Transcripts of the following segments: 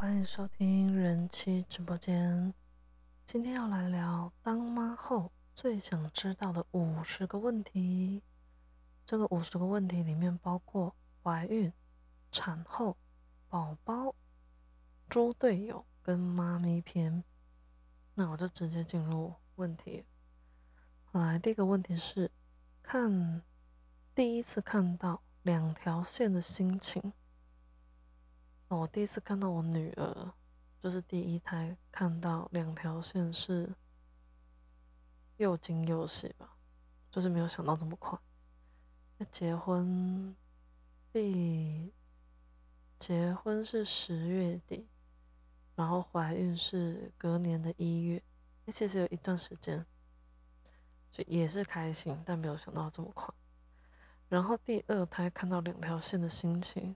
欢迎收听人妻直播间。今天要来聊当妈后最想知道的五十个问题。这个五十个问题里面包括怀孕、产后、宝宝、猪队友跟妈咪篇。那我就直接进入问题。来，第一个问题是看第一次看到两条线的心情。我第一次看到我女儿，就是第一胎看到两条线是又惊又喜吧，就是没有想到这么快。那结婚第结婚是十月底，然后怀孕是隔年的一月，那，其实有一段时间，就也是开心，但没有想到这么快。然后第二胎看到两条线的心情。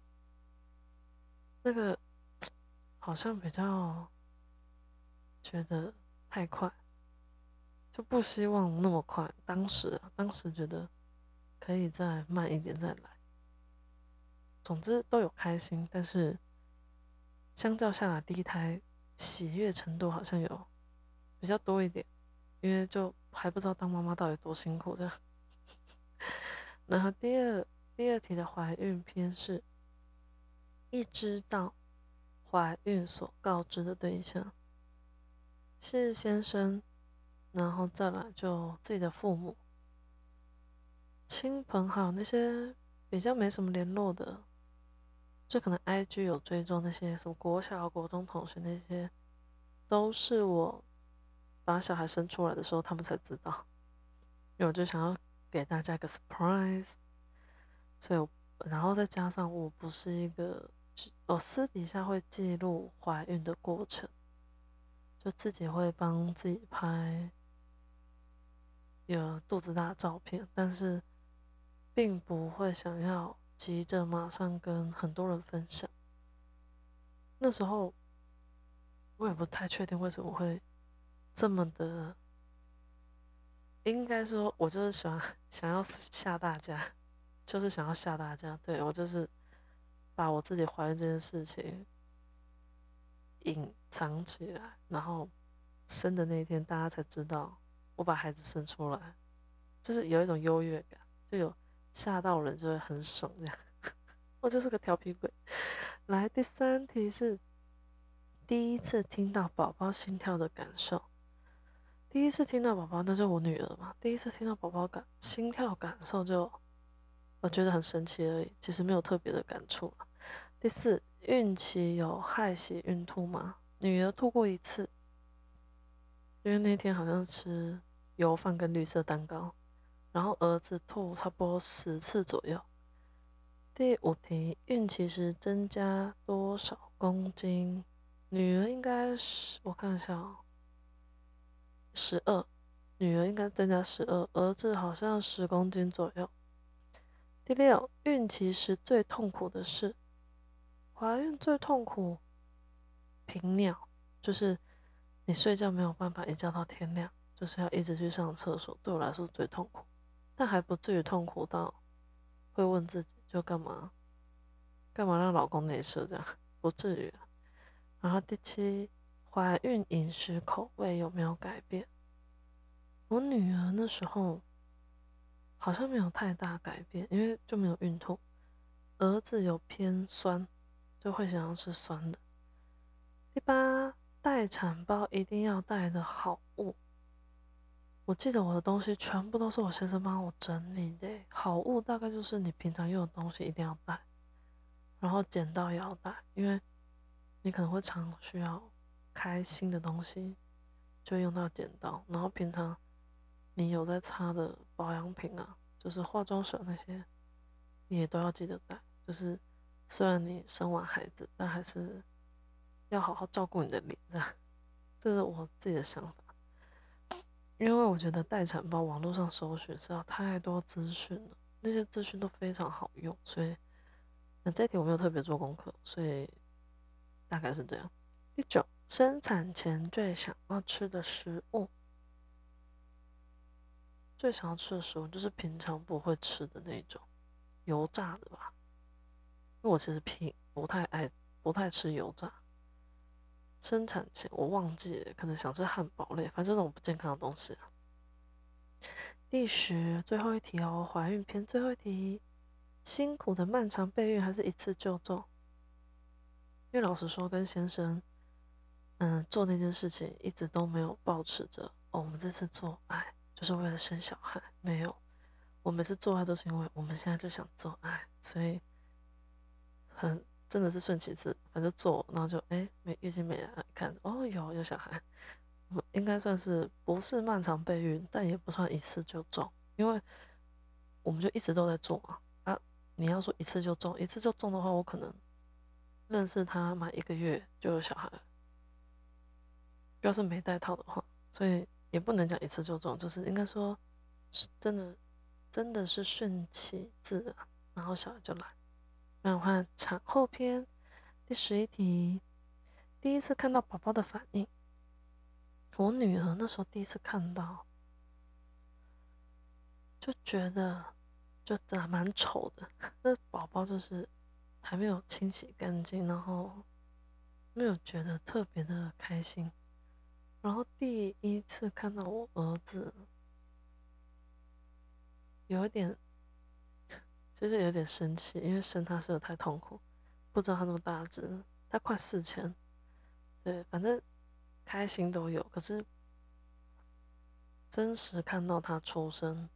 那个好像比较觉得太快，就不希望那么快。当时，当时觉得可以再慢一点再来。总之都有开心，但是相较下来，第一胎喜悦程度好像有比较多一点，因为就还不知道当妈妈到底多辛苦这样。然后第二第二题的怀孕篇是。一知道怀孕所告知的对象是先生，然后再来就自己的父母、亲朋好友那些比较没什么联络的，就可能 IG 有追踪那些什么国小、国中同学那些，都是我把小孩生出来的时候他们才知道，因为我就想要给大家一个 surprise，所以然后再加上我不是一个。我私底下会记录怀孕的过程，就自己会帮自己拍有肚子大的照片，但是并不会想要急着马上跟很多人分享。那时候我也不太确定为什么会这么的，应该说我就是喜欢 想要吓大家，就是想要吓大家，对我就是。把我自己怀孕这件事情隐藏起来，然后生的那一天，大家才知道我把孩子生出来，就是有一种优越感，就有吓到人就会很爽这样。我就是个调皮鬼。来，第三题是第一次听到宝宝心跳的感受。第一次听到宝宝，那是我女儿嘛。第一次听到宝宝感心跳感受就。我觉得很神奇而已，其实没有特别的感触。第四，孕期有害喜孕吐吗？女儿吐过一次，因为那天好像吃油饭跟绿色蛋糕，然后儿子吐差不多十次左右。第五题，孕期时增加多少公斤？女儿应该是我看一下哦，十二，女儿应该增加十二，儿子好像十公斤左右。第六，孕期时最痛苦的事，怀孕最痛苦，频尿，就是你睡觉没有办法一觉到天亮，就是要一直去上厕所，对我来说最痛苦，但还不至于痛苦到会问自己就干嘛，干嘛让老公内射这样，不至于。然后第七，怀孕饮食口味有没有改变？我女儿那时候。好像没有太大改变，因为就没有孕吐。儿子有偏酸，就会想要吃酸的。第八，待产包一定要带的好物。我记得我的东西全部都是我先生帮我整理的。好物大概就是你平常用的东西一定要带，然后剪刀也要带，因为你可能会常需要开新的东西，就用到剪刀。然后平常。你有在擦的保养品啊，就是化妆水那些，你也都要记得带。就是虽然你生完孩子，但还是要好好照顾你的脸的。这是我自己的想法，因为我觉得待产包网络上搜寻是要太多资讯了，那些资讯都非常好用，所以那这题我没有特别做功课，所以大概是这样。第九，生产前最想要吃的食物。最想要吃的食物就是平常不会吃的那种油炸的吧，因为我其实平不太爱不太吃油炸，生产前我忘记了，可能想吃汉堡类，反正这种不健康的东西。第十，最后一题哦，怀孕篇最后一题，辛苦的漫长备孕还是一次就中？因为老实说，跟先生，嗯，做那件事情一直都没有保持着，我们这次做爱就是为了生小孩，没有，我每次做爱都是因为我们现在就想做爱，所以很。真的是顺其自，反正做，然后就哎，没月经没来，看哦，有有小孩，应该算是不是漫长备孕，但也不算一次就中，因为我们就一直都在做啊啊！你要说一次就中，一次就中的话，我可能认识他满一个月就有小孩，要是没带套的话，所以也不能讲一次就中，就是应该说，真的真的是顺其自然，然后小孩就来。那我看产后篇第十一题，第一次看到宝宝的反应。我女儿那时候第一次看到，就觉得就长得蛮丑的。那宝宝就是还没有清洗干净，然后没有觉得特别的开心。然后第一次看到我儿子，有一点。就是有点生气，因为生他生的太痛苦，不知道他那么大只，他快四千，对，反正开心都有，可是真实看到他出生，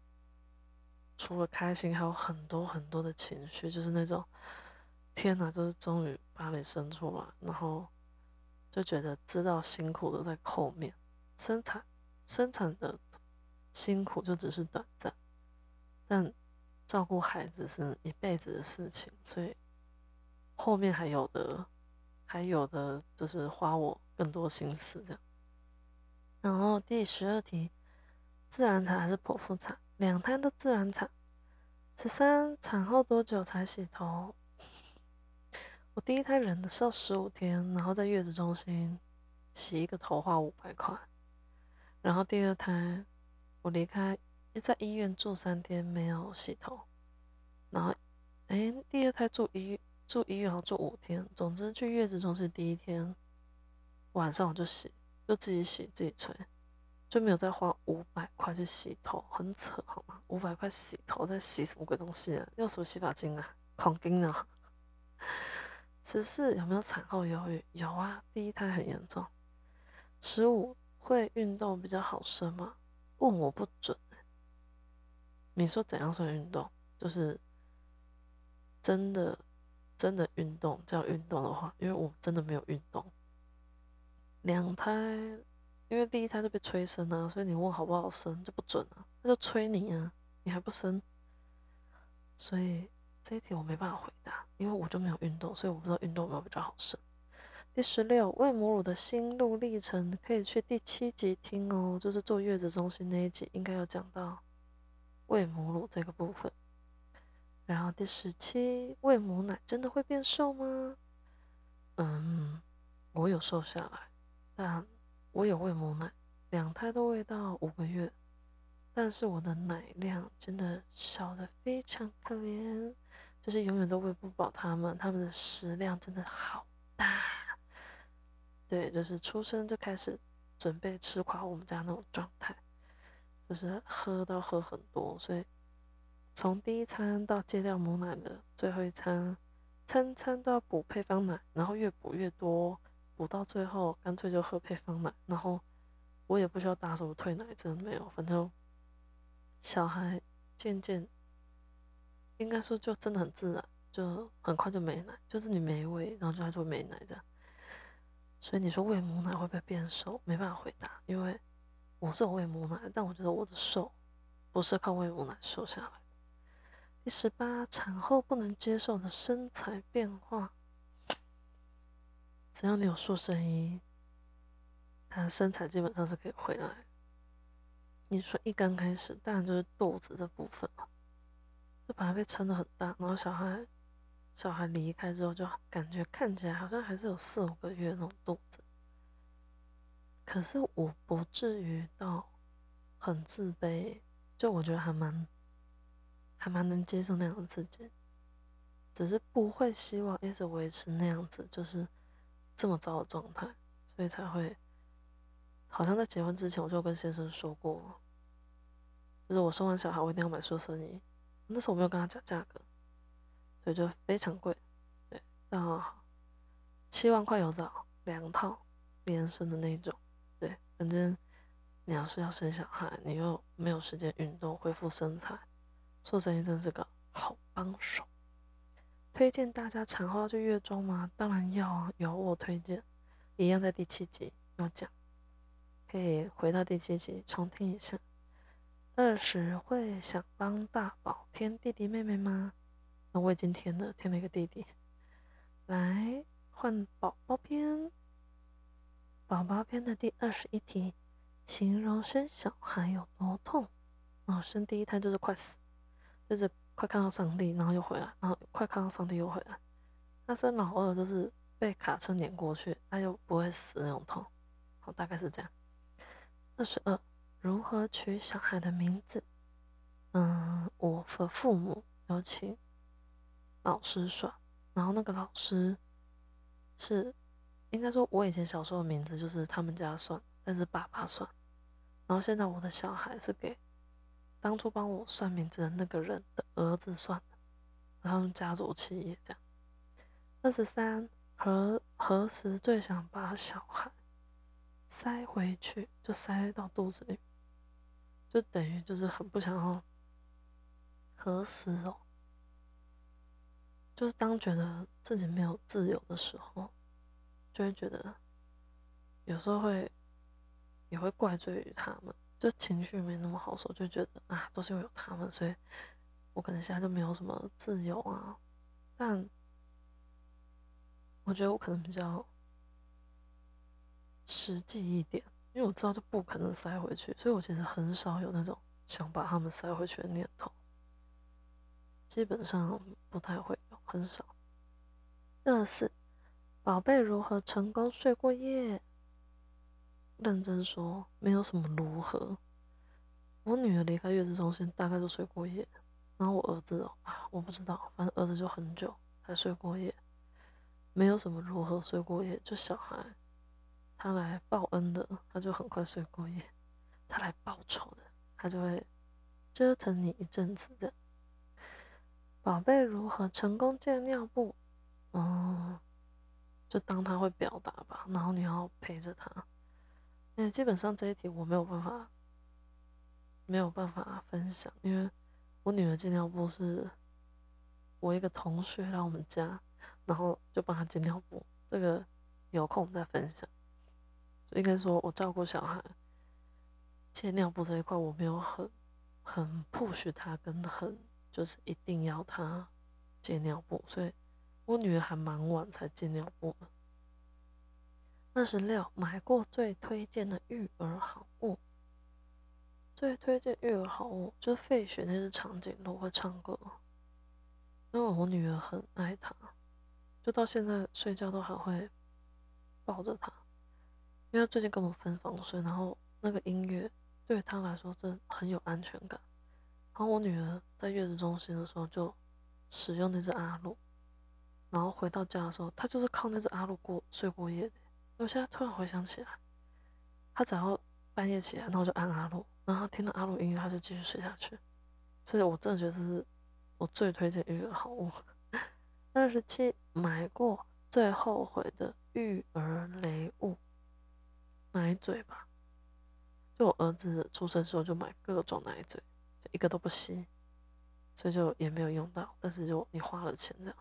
除了开心，还有很多很多的情绪，就是那种天哪，就是终于把你生出来，然后就觉得知道辛苦都在后面，生产生产的辛苦就只是短暂，但。照顾孩子是一辈子的事情，所以后面还有的，还有的就是花我更多心思这样。然后第十二题，自然产还是剖腹产？两胎都自然产。十三，产后多久才洗头？我第一胎忍的是要十五天，然后在月子中心洗一个头花五百块。然后第二胎我离开。在医院住三天没有洗头，然后，哎，第二胎住医住医院好住五天，总之去月子中心第一天晚上我就洗，就自己洗自己吹，就没有再花五百块去洗头，很扯好吗？五百块洗头在洗什么鬼东西啊？用什么洗发精啊？狂金啊！十四有没有产后忧郁？有啊，第一胎很严重。十五会运动比较好生吗？问我不准。你说怎样算运动？就是真的真的运动叫运动的话，因为我真的没有运动。两胎，因为第一胎就被催生啊，所以你问好不好生就不准了，那就催你啊，你还不生，所以这一题我没办法回答，因为我就没有运动，所以我不知道运动有没有比较好生。第十六，喂母乳的心路历程可以去第七集听哦，就是坐月子中心那一集，应该有讲到。喂母乳这个部分，然后第十七，喂母奶真的会变瘦吗？嗯，我有瘦下来，但我有喂母奶，两胎都喂到五个月，但是我的奶量真的少的非常可怜，就是永远都喂不饱他们，他们的食量真的好大，对，就是出生就开始准备吃垮我们家那种状态。就是喝到喝很多，所以从第一餐到戒掉母奶的最后一餐，餐餐都要补配方奶，然后越补越多，补到最后干脆就喝配方奶，然后我也不需要打什么退奶针，没有，反正小孩渐渐应该说就真的很自然，就很快就没奶，就是你没喂，然后就他就没奶这样。所以你说喂母奶会不会变瘦？没办法回答，因为。我是有喂母奶，但我觉得我的瘦不是靠喂母奶瘦下来。第十八，产后不能接受的身材变化，只要你有塑身衣，他身材基本上是可以回来。你说一刚开始，当然就是肚子这部分嘛，就把它被撑得很大，然后小孩小孩离开之后，就感觉看起来好像还是有四五个月那种肚子。可是我不至于到很自卑，就我觉得还蛮还蛮能接受那样的自己，只是不会希望一直维持那样子，就是这么糟的状态。所以才会，好像在结婚之前我就跟先生说过，就是我生完小孩我一定要买塑身衣，那时候我没有跟他讲价格，所以就非常贵，对，到七万块有找两套连身的那种，对，反正你要是要生小孩，你又没有时间运动恢复身材，做生意真是个好帮手。推荐大家产后要去月中吗？当然要啊，有我推荐，一样在第七集有讲，可以回到第七集重听一下。二十会想帮大宝添弟弟妹妹吗？那我已经添了，添了一个弟弟。来换宝宝篇，宝宝篇的第二十一题，形容生小孩有多痛？哦，生第一胎就是快死，就是。快看到上帝，然后又回来，然后快看到上帝又回来。那生老二就是被卡车碾过去，他又不会死那种痛，好，大概是这样。二十二，如何取小孩的名字？嗯，我和父母有请老师算，然后那个老师是应该说，我以前小时候的名字就是他们家算，但是爸爸算，然后现在我的小孩是给。当初帮我算名字的那个人的儿子算的，他们家族企业这样。二十三，何何时最想把小孩塞回去？就塞到肚子里，就等于就是很不想要。何时哦？就是当觉得自己没有自由的时候，就会觉得有时候会也会怪罪于他们。就情绪没那么好受，就觉得啊，都是因为有他们，所以我可能现在就没有什么自由啊。但我觉得我可能比较实际一点，因为我知道就不可能塞回去，所以我其实很少有那种想把他们塞回去的念头，基本上不太会有，很少。二四，宝贝如何成功睡过夜？认真说，没有什么如何。我女儿离开月子中心大概就睡过夜，然后我儿子哦啊，我不知道，反正儿子就很久才睡过夜，没有什么如何睡过夜。就小孩他来报恩的，他就很快睡过夜；他来报仇的，他就会折腾你一阵子的。宝贝如何成功戒尿布？嗯，就当他会表达吧，然后你要陪着他。那基本上这一题我没有办法，没有办法分享，因为我女儿借尿布是我一个同学来我们家，然后就帮她借尿布，这个有空再分享。应该说我照顾小孩借尿布这一块，我没有很很 push 他，跟很就是一定要他借尿布，所以我女儿还蛮晚才借尿布的。二十六，买过最推荐的育儿好物。最推荐育儿好物就是费雪那只长颈鹿会唱歌，因为我女儿很爱它，就到现在睡觉都还会抱着它。因为最近跟我分房睡，然后那个音乐对他来说真很有安全感。然后我女儿在月子中心的时候就使用那只阿露，然后回到家的时候，她就是靠那只阿露过睡过夜的。我现在突然回想起来，他只要半夜起来，然后就按阿鲁，然后听到阿鲁音乐，他就继续睡下去。所以我真的觉得这是我最推荐育儿好物。二十七，买过最后悔的育儿雷物，奶嘴吧。就我儿子出生时候就买各种奶嘴，就一个都不吸，所以就也没有用到。但是就你花了钱这样，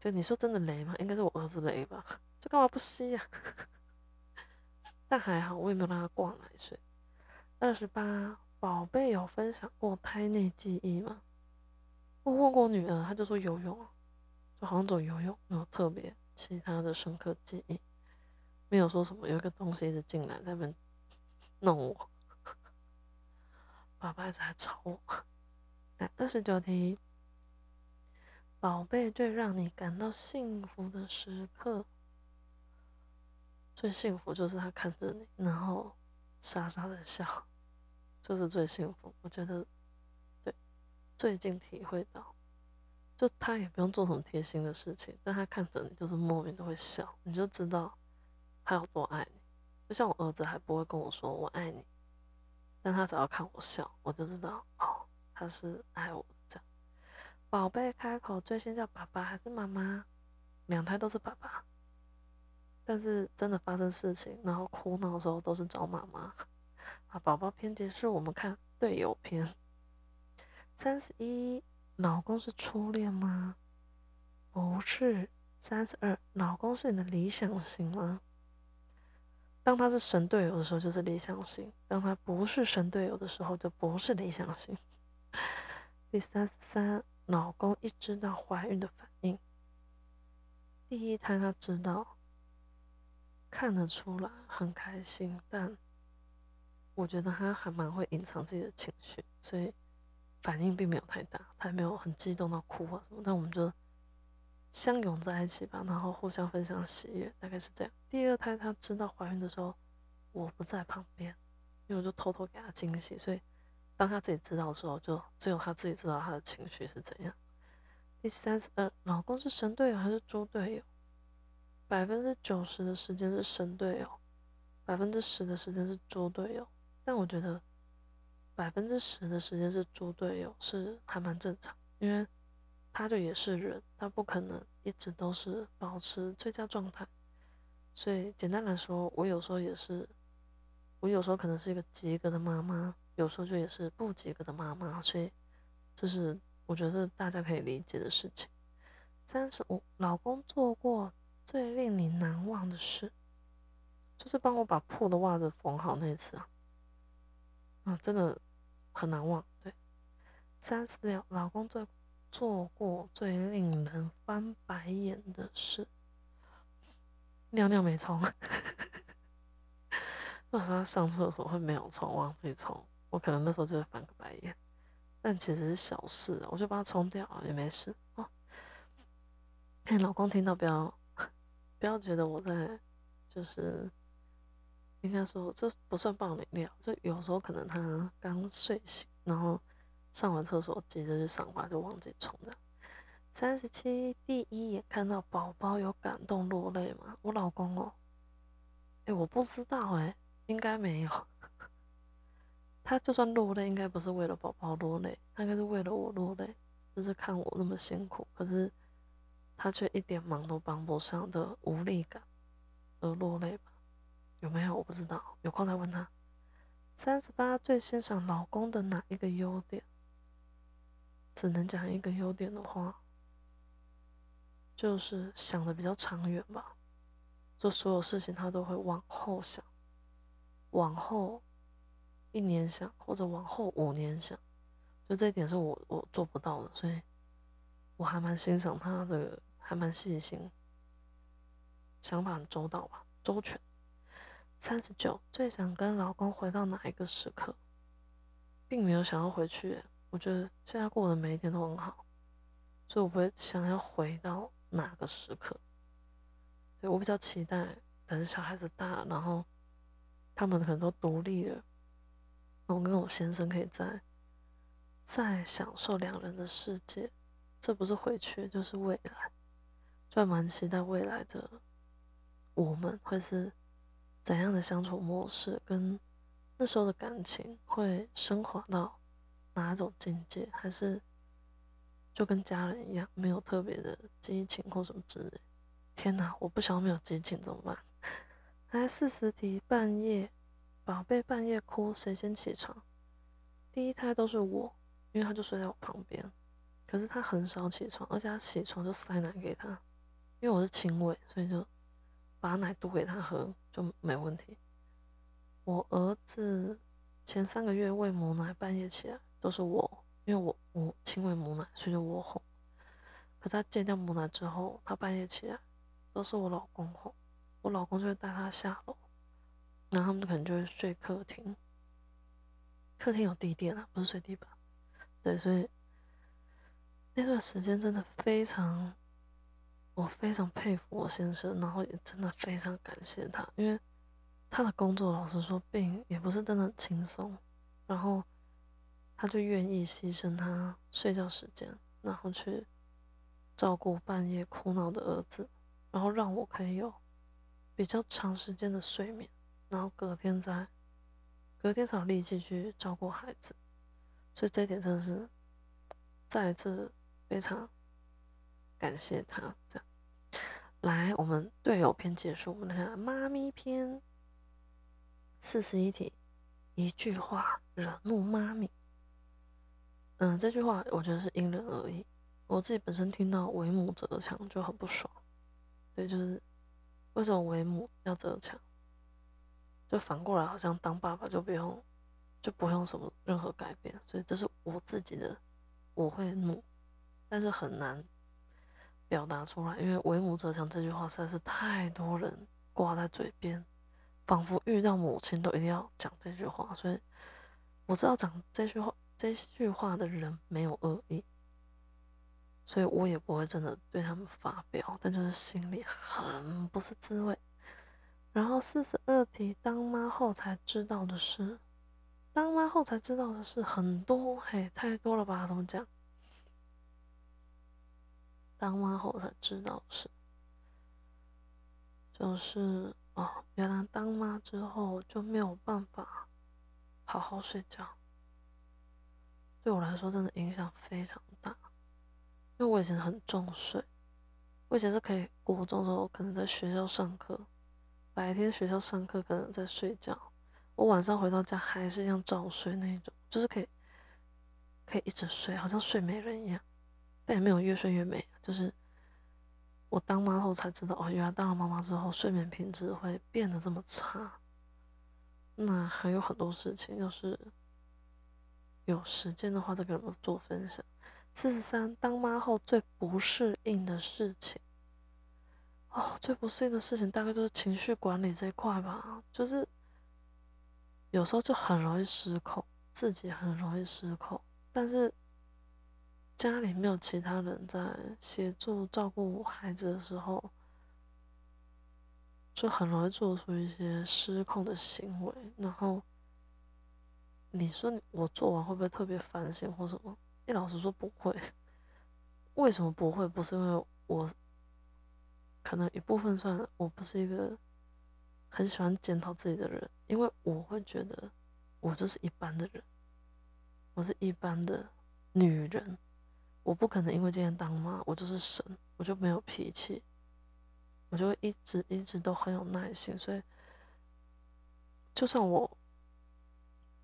就你说真的雷吗？应该是我儿子雷吧。这干嘛不吸呀？但还好，我也没有让他挂奶睡。二十八，宝贝有分享过胎内记忆吗？我问过女儿，她就说游泳，就好像走游泳，没有特别其他的深刻记忆，没有说什么有一个东西一直进来在那边弄我。爸爸一直在吵我。来，二十九题，宝贝最让你感到幸福的时刻。最幸福就是他看着你，然后傻傻的笑，就是最幸福。我觉得，对，最近体会到，就他也不用做什么贴心的事情，但他看着你就是莫名的会笑，你就知道他有多爱你。就像我儿子还不会跟我说我爱你，但他只要看我笑，我就知道哦，他是爱我这样。宝贝开口最先叫爸爸还是妈妈？两胎都是爸爸，但是真的发生事情，然后哭闹的时候都是找妈妈。啊，宝宝篇结束，我们看队友篇。三十一，老公是初恋吗？不是。三十二，老公是你的理想型吗？当他是神队友的时候，就是理想型；当他不是神队友的时候，就不是理想型。第三三，老公一知道怀孕的反应，第一胎他知道，看得出来很开心，但我觉得他还蛮会隐藏自己的情绪，所以反应并没有太大，他也没有很激动到哭啊什么。但我们就。相拥在一起吧，然后互相分享喜悦，大概是这样。第二胎她知道怀孕的时候，我不在旁边，因为我就偷偷给她惊喜，所以当她自己知道的时候，就只有她自己知道她的情绪是怎样。第三十二，老公是神队友还是猪队友？百分之九十的时间是神队友，百分之十的时间是猪队友。但我觉得百分之十的时间是猪队友是还蛮正常，因为。他就也是人，他不可能一直都是保持最佳状态，所以简单来说，我有时候也是，我有时候可能是一个及格的妈妈，有时候就也是不及格的妈妈，所以这是我觉得大家可以理解的事情。三十五，老公做过最令你难忘的事，就是帮我把破的袜子缝好那次啊，啊，真的很难忘。对，三十六，老公最。做过最令人翻白眼的事，尿尿没冲。为什么他上厕所会没有冲，忘记冲？我可能那时候就会翻个白眼，但其实是小事，我就把它冲掉了，也没事哦。哎，老公听到不要 不要觉得我在，就是应该说这不算爆你料，就有时候可能他刚睡醒，然后。上完厕所，接着去上班，就忘记冲了。三十七，第一眼看到宝宝有感动落泪吗？我老公哦，哎，我不知道哎，应该没有。他就算落泪，应该不是为了宝宝落泪，他应该是为了我落泪，就是看我那么辛苦，可是他却一点忙都帮不上的无力感而落泪吧？有没有？我不知道，有空再问他。三十八，最欣赏老公的哪一个优点？只能讲一个优点的话，就是想的比较长远吧。做所有事情他都会往后想，往后一年想，或者往后五年想。就这一点是我我做不到的，所以我还蛮欣赏他的，还蛮细心，想法很周到吧，周全。三十九，最想跟老公回到哪一个时刻？并没有想要回去。我觉得现在过的每一天都很好，所以我不会想要回到哪个时刻。对我比较期待等小孩子大，然后他们可能都独立了，我跟我先生可以在再享受两人的世界。这不是回去，就是未来，就蛮期待未来的我们会是怎样的相处模式，跟那时候的感情会升华到。哪种境界，还是就跟家人一样，没有特别的激情或什么之类。天哪，我不想没有激情怎么办？来四十题，半夜，宝贝半夜哭，谁先起床？第一胎都是我，因为他就睡在我旁边。可是他很少起床，而且他起床就塞奶给他，因为我是亲喂，所以就把奶嘟给他喝就没问题。我儿子前三个月喂母奶，半夜起来。都是我，因为我我亲喂母奶，所以就我哄。可他戒掉母奶之后，他半夜起来，都是我老公哄。我老公就会带他下楼，然后他们可能就会睡客厅。客厅有地垫啊，不是睡地板。对，所以那段时间真的非常，我非常佩服我先生，然后也真的非常感谢他，因为他的工作老实说并也不是真的很轻松，然后。他就愿意牺牲他睡觉时间，然后去照顾半夜哭闹的儿子，然后让我可以有比较长时间的睡眠，然后隔天再隔天才有力气去照顾孩子，所以这一点真的是再一次非常感谢他。这样，来，我们队友篇结束，我们看妈咪篇四十一题，一句话惹怒妈咪。嗯，这句话我觉得是因人而异。我自己本身听到为母则强就很不爽，对，就是为什么为母要则强？就反过来好像当爸爸就不用，就不用什么任何改变，所以这是我自己的，我会怒，但是很难表达出来，因为为母则强这句话实在是太多人挂在嘴边，仿佛遇到母亲都一定要讲这句话，所以我知道讲这句话这句话的人没有恶意。所以我也不会真的对他们发表，但就是心里很不是滋味。然后四十二题，当妈后才知道的事，当妈后才知道的事很多，嘿，太多了吧？怎么讲？当妈后才知道的事，就是哦，原来当妈之后就没有办法好好睡觉，对我来说真的影响非常大。因为我以前很重睡，我以前是可以国中的时候可能在学校上课，白天学校上课可能在睡觉，我晚上回到家还是一样早睡那一种，就是可以可以一直睡，好像睡美人一样，但也没有越睡越美。就是我当妈后才知道，哦，原来当了妈妈之后睡眠品质会变得这么差。那还有很多事情，要是有时间的话再跟你们做分享。四十三，当妈后最不适应的事情，哦，最不适应的事情大概就是情绪管理这一块吧，就是有时候就很容易失控，自己很容易失控，但是家里没有其他人在协助照顾孩子的时候，就很容易做出一些失控的行为。然后你说我做完会不会特别反省或什么？你老实说不会，为什么不会？不是因为我可能一部分算我不是一个很喜欢检讨自己的人，因为我会觉得我就是一般的人，我是一般的女人，我不可能因为今天当妈我就是神，我就没有脾气，我就会一直一直都很有耐心，所以就算我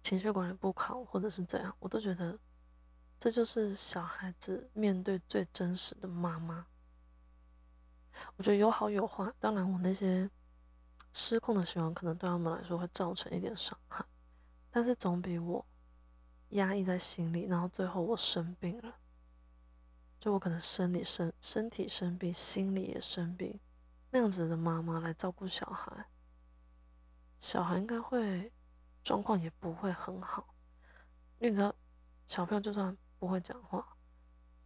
情绪管理不好或者是怎样，我都觉得。这就是小孩子面对最真实的妈妈。我觉得有好有坏，当然我那些失控的行为可能对他们来说会造成一点伤害，但是总比我压抑在心里，然后最后我生病了，就我可能生理生身体生病，心里也生病，那样子的妈妈来照顾小孩，小孩应该会状况也不会很好，因为你知道小朋友就算。不会讲话，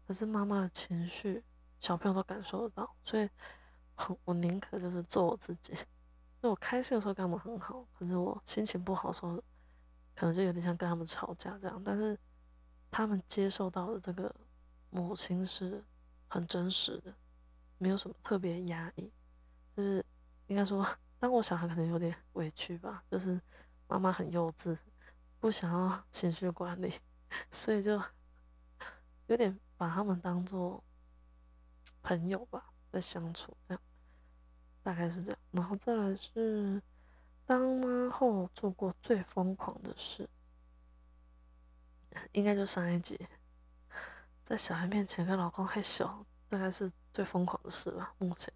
可是妈妈的情绪，小朋友都感受得到，所以，我宁可就是做我自己。那我开心的时候跟他们很好，可是我心情不好的时候，可能就有点像跟他们吵架这样。但是，他们接受到的这个母亲是很真实的，没有什么特别压抑，就是应该说，当我小孩可能有点委屈吧，就是妈妈很幼稚，不想要 情绪管理，所以就。有点把他们当做朋友吧，在相处这样，大概是这样。然后再来是当妈后做过最疯狂的事，应该就上一集，在小孩面前跟老公害羞，大概是最疯狂的事吧。目前，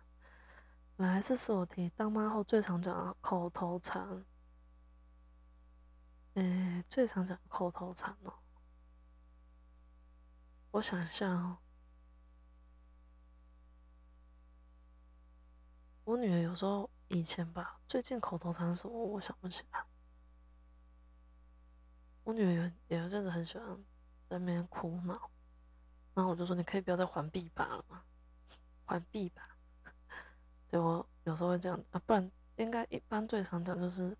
来这是我题，当妈后最常讲的口头禅，诶，最常讲口头禅哦。我想一下哦，我女儿有时候以前吧，最近口头禅什么我想不起来。我女儿有有一阵子很喜欢在那边哭闹，然后我就说：“你可以不要再还币吧了吗？还币吧。”对我有时候会这样啊，不然应该一般最常讲就是，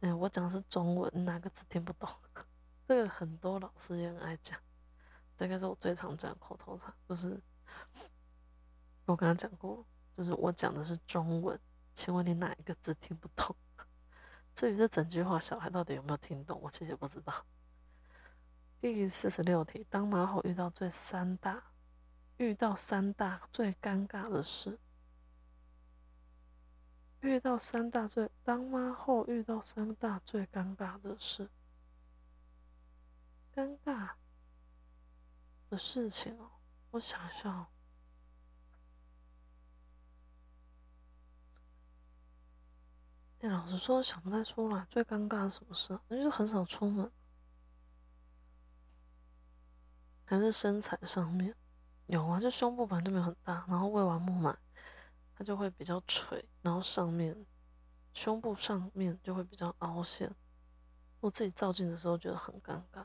嗯，我讲的是中文，哪个字听不懂？这个很多老师也很爱讲。这个是我最常讲口头禅，就是我跟他讲过，就是我讲的是中文，请问你哪一个字听不懂？至于这整句话，小孩到底有没有听懂，我其实不知道。第四十六题，当马虎遇到最三大，遇到三大最尴尬的事，遇到三大最，当妈后遇到三大最尴尬的事，尴尬的事情哦，我想想。哎，老实说，想不太出来。最尴尬的什么事？那就是很少出门，还是身材上面有啊？就胸部本来就没有很大，然后喂完母奶，它就会比较垂，然后上面胸部上面就会比较凹陷。我自己照镜的时候觉得很尴尬。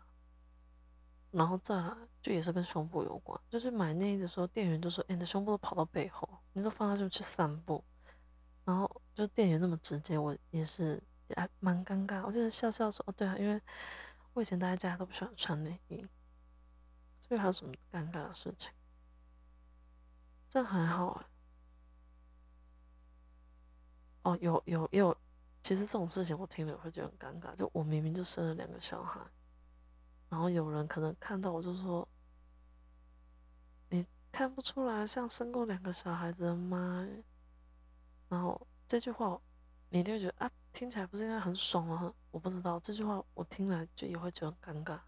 然后再来，就也是跟胸部有关，就是买内衣的时候，店员就说：“哎，你的胸部都跑到背后，你都放下去去散步。”然后就店员那么直接，我也是还蛮尴尬。我就笑笑说：“哦，对啊，因为我以前待在家都不喜欢穿内衣，所以还有什么尴尬的事情？这还好哎。哦，有有有，其实这种事情我听了会觉得很尴尬。就我明明就生了两个小孩，然后有人可能看到我就说：你看不出来像生过两个小孩子的妈。”然后这句话，你就会觉得啊，听起来不是应该很爽吗？我不知道这句话我听来就也会觉得很尴尬，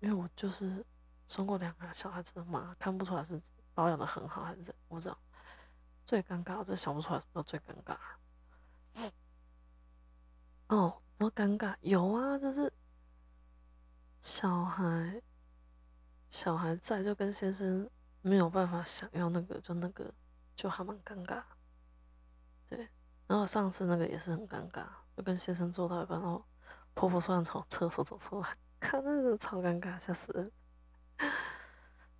因为我就是生过两个小孩子的妈，看不出来是保养的很好还是怎，我不知道。最尴尬，我真想不出来什么最尴尬。哦，然后尴尬有啊，就是小孩，小孩在就跟先生没有办法想要那个，就那个。就还蛮尴尬，对。然后上次那个也是很尴尬，就跟先生做到一半，然后婆婆突然从厕所走出来，看那个超尴尬，吓死人。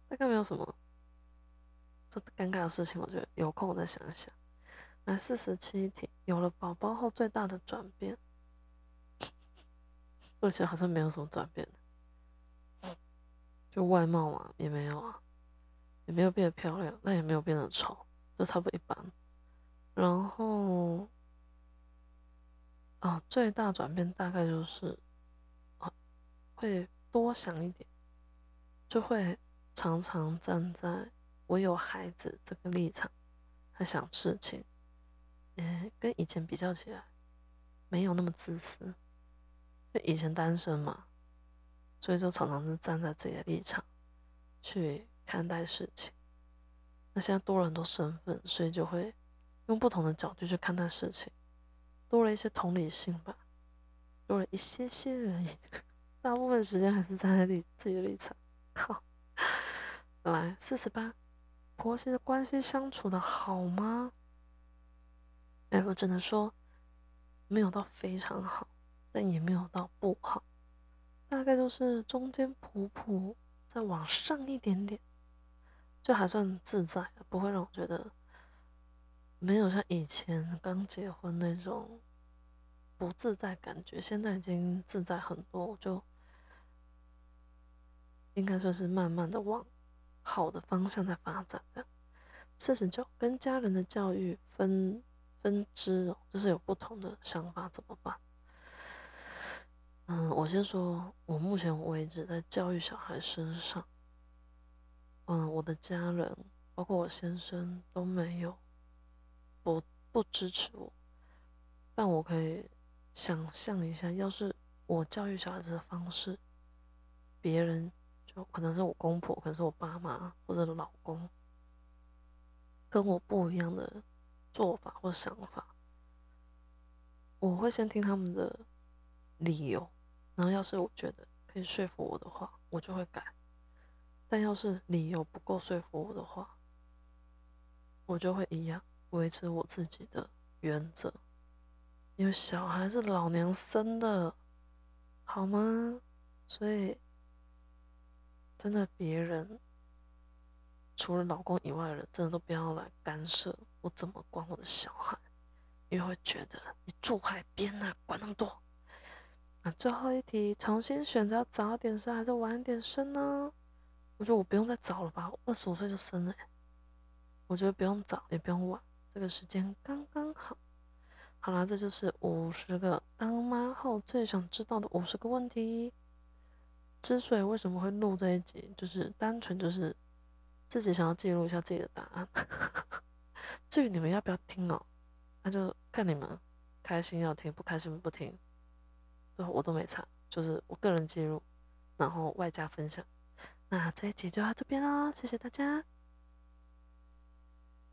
大 概没有什么这尴尬的事情，我觉得有空我再想想。来四十七题，有了宝宝后最大的转变，而且好像没有什么转变就外貌嘛也没有啊，也没有变得漂亮，那也没有变得丑。就差不多一般，然后，哦，最大转变大概就是，哦，会多想一点，就会常常站在我有孩子这个立场，来想事情，嗯，跟以前比较起来，没有那么自私，就以前单身嘛，所以就常常是站在自己的立场去看待事情。那现在多了很多身份，所以就会用不同的角度去看待事情，多了一些同理心吧，多了一些些而已。大部分时间还是站在立自己的立场。好，来四十八，婆媳的关系相处的好吗？哎，我只能说没有到非常好，但也没有到不好，大概就是中间普普，再往上一点点。就还算自在，不会让我觉得没有像以前刚结婚那种不自在感觉。现在已经自在很多，就应该说是慢慢的往好的方向在发展。这样，四十九跟家人的教育分分支哦，就是有不同的想法，怎么办？嗯，我先说，我目前为止在教育小孩身上。嗯，我的家人，包括我先生都没有不不支持我，但我可以想象一下，要是我教育小孩子的方式，别人可能是我公婆，可能是我爸妈或者老公，跟我不一样的做法或想法，我会先听他们的理由，然后要是我觉得可以说服我的话，我就会改。但要是理由不够说服我的话，我就会一样维持我自己的原则，因为小孩是老娘生的，好吗？所以真的别人除了老公以外的人，真的都不要来干涉我怎么管我的小孩，因为会觉得你住海边啊，管那么多。那最后一题，重新选择早点生还是晚点生呢？我觉得我不用再早了吧，二十五岁就生了。我觉得不用早也不用晚，这个时间刚刚好。好啦，这就是五十个当妈后最想知道的五十个问题。之所以为什么会录这一集，就是单纯就是自己想要记录一下自己的答案。至于你们要不要听哦，那就看你们开心要听，不开心不听，最后我都没差，就是我个人记录，然后外加分享。那这一集就到这边喽，谢谢大家。